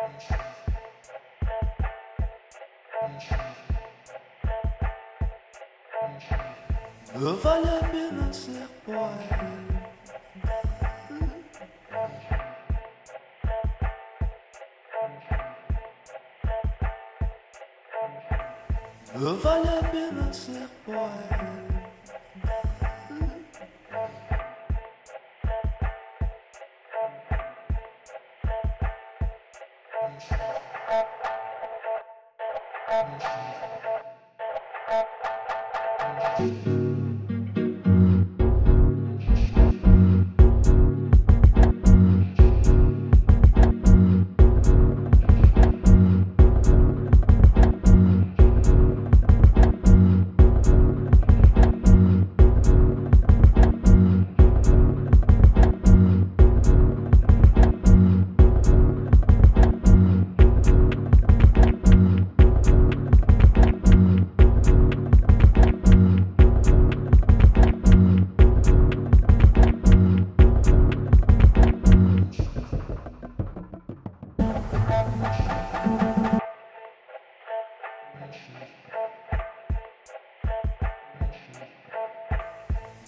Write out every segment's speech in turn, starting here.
Have I not been a sick boy? Have I not been a boy?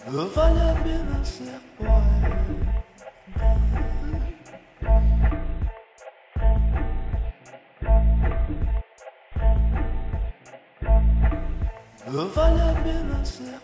Vale a pena ser poeta. Vale a.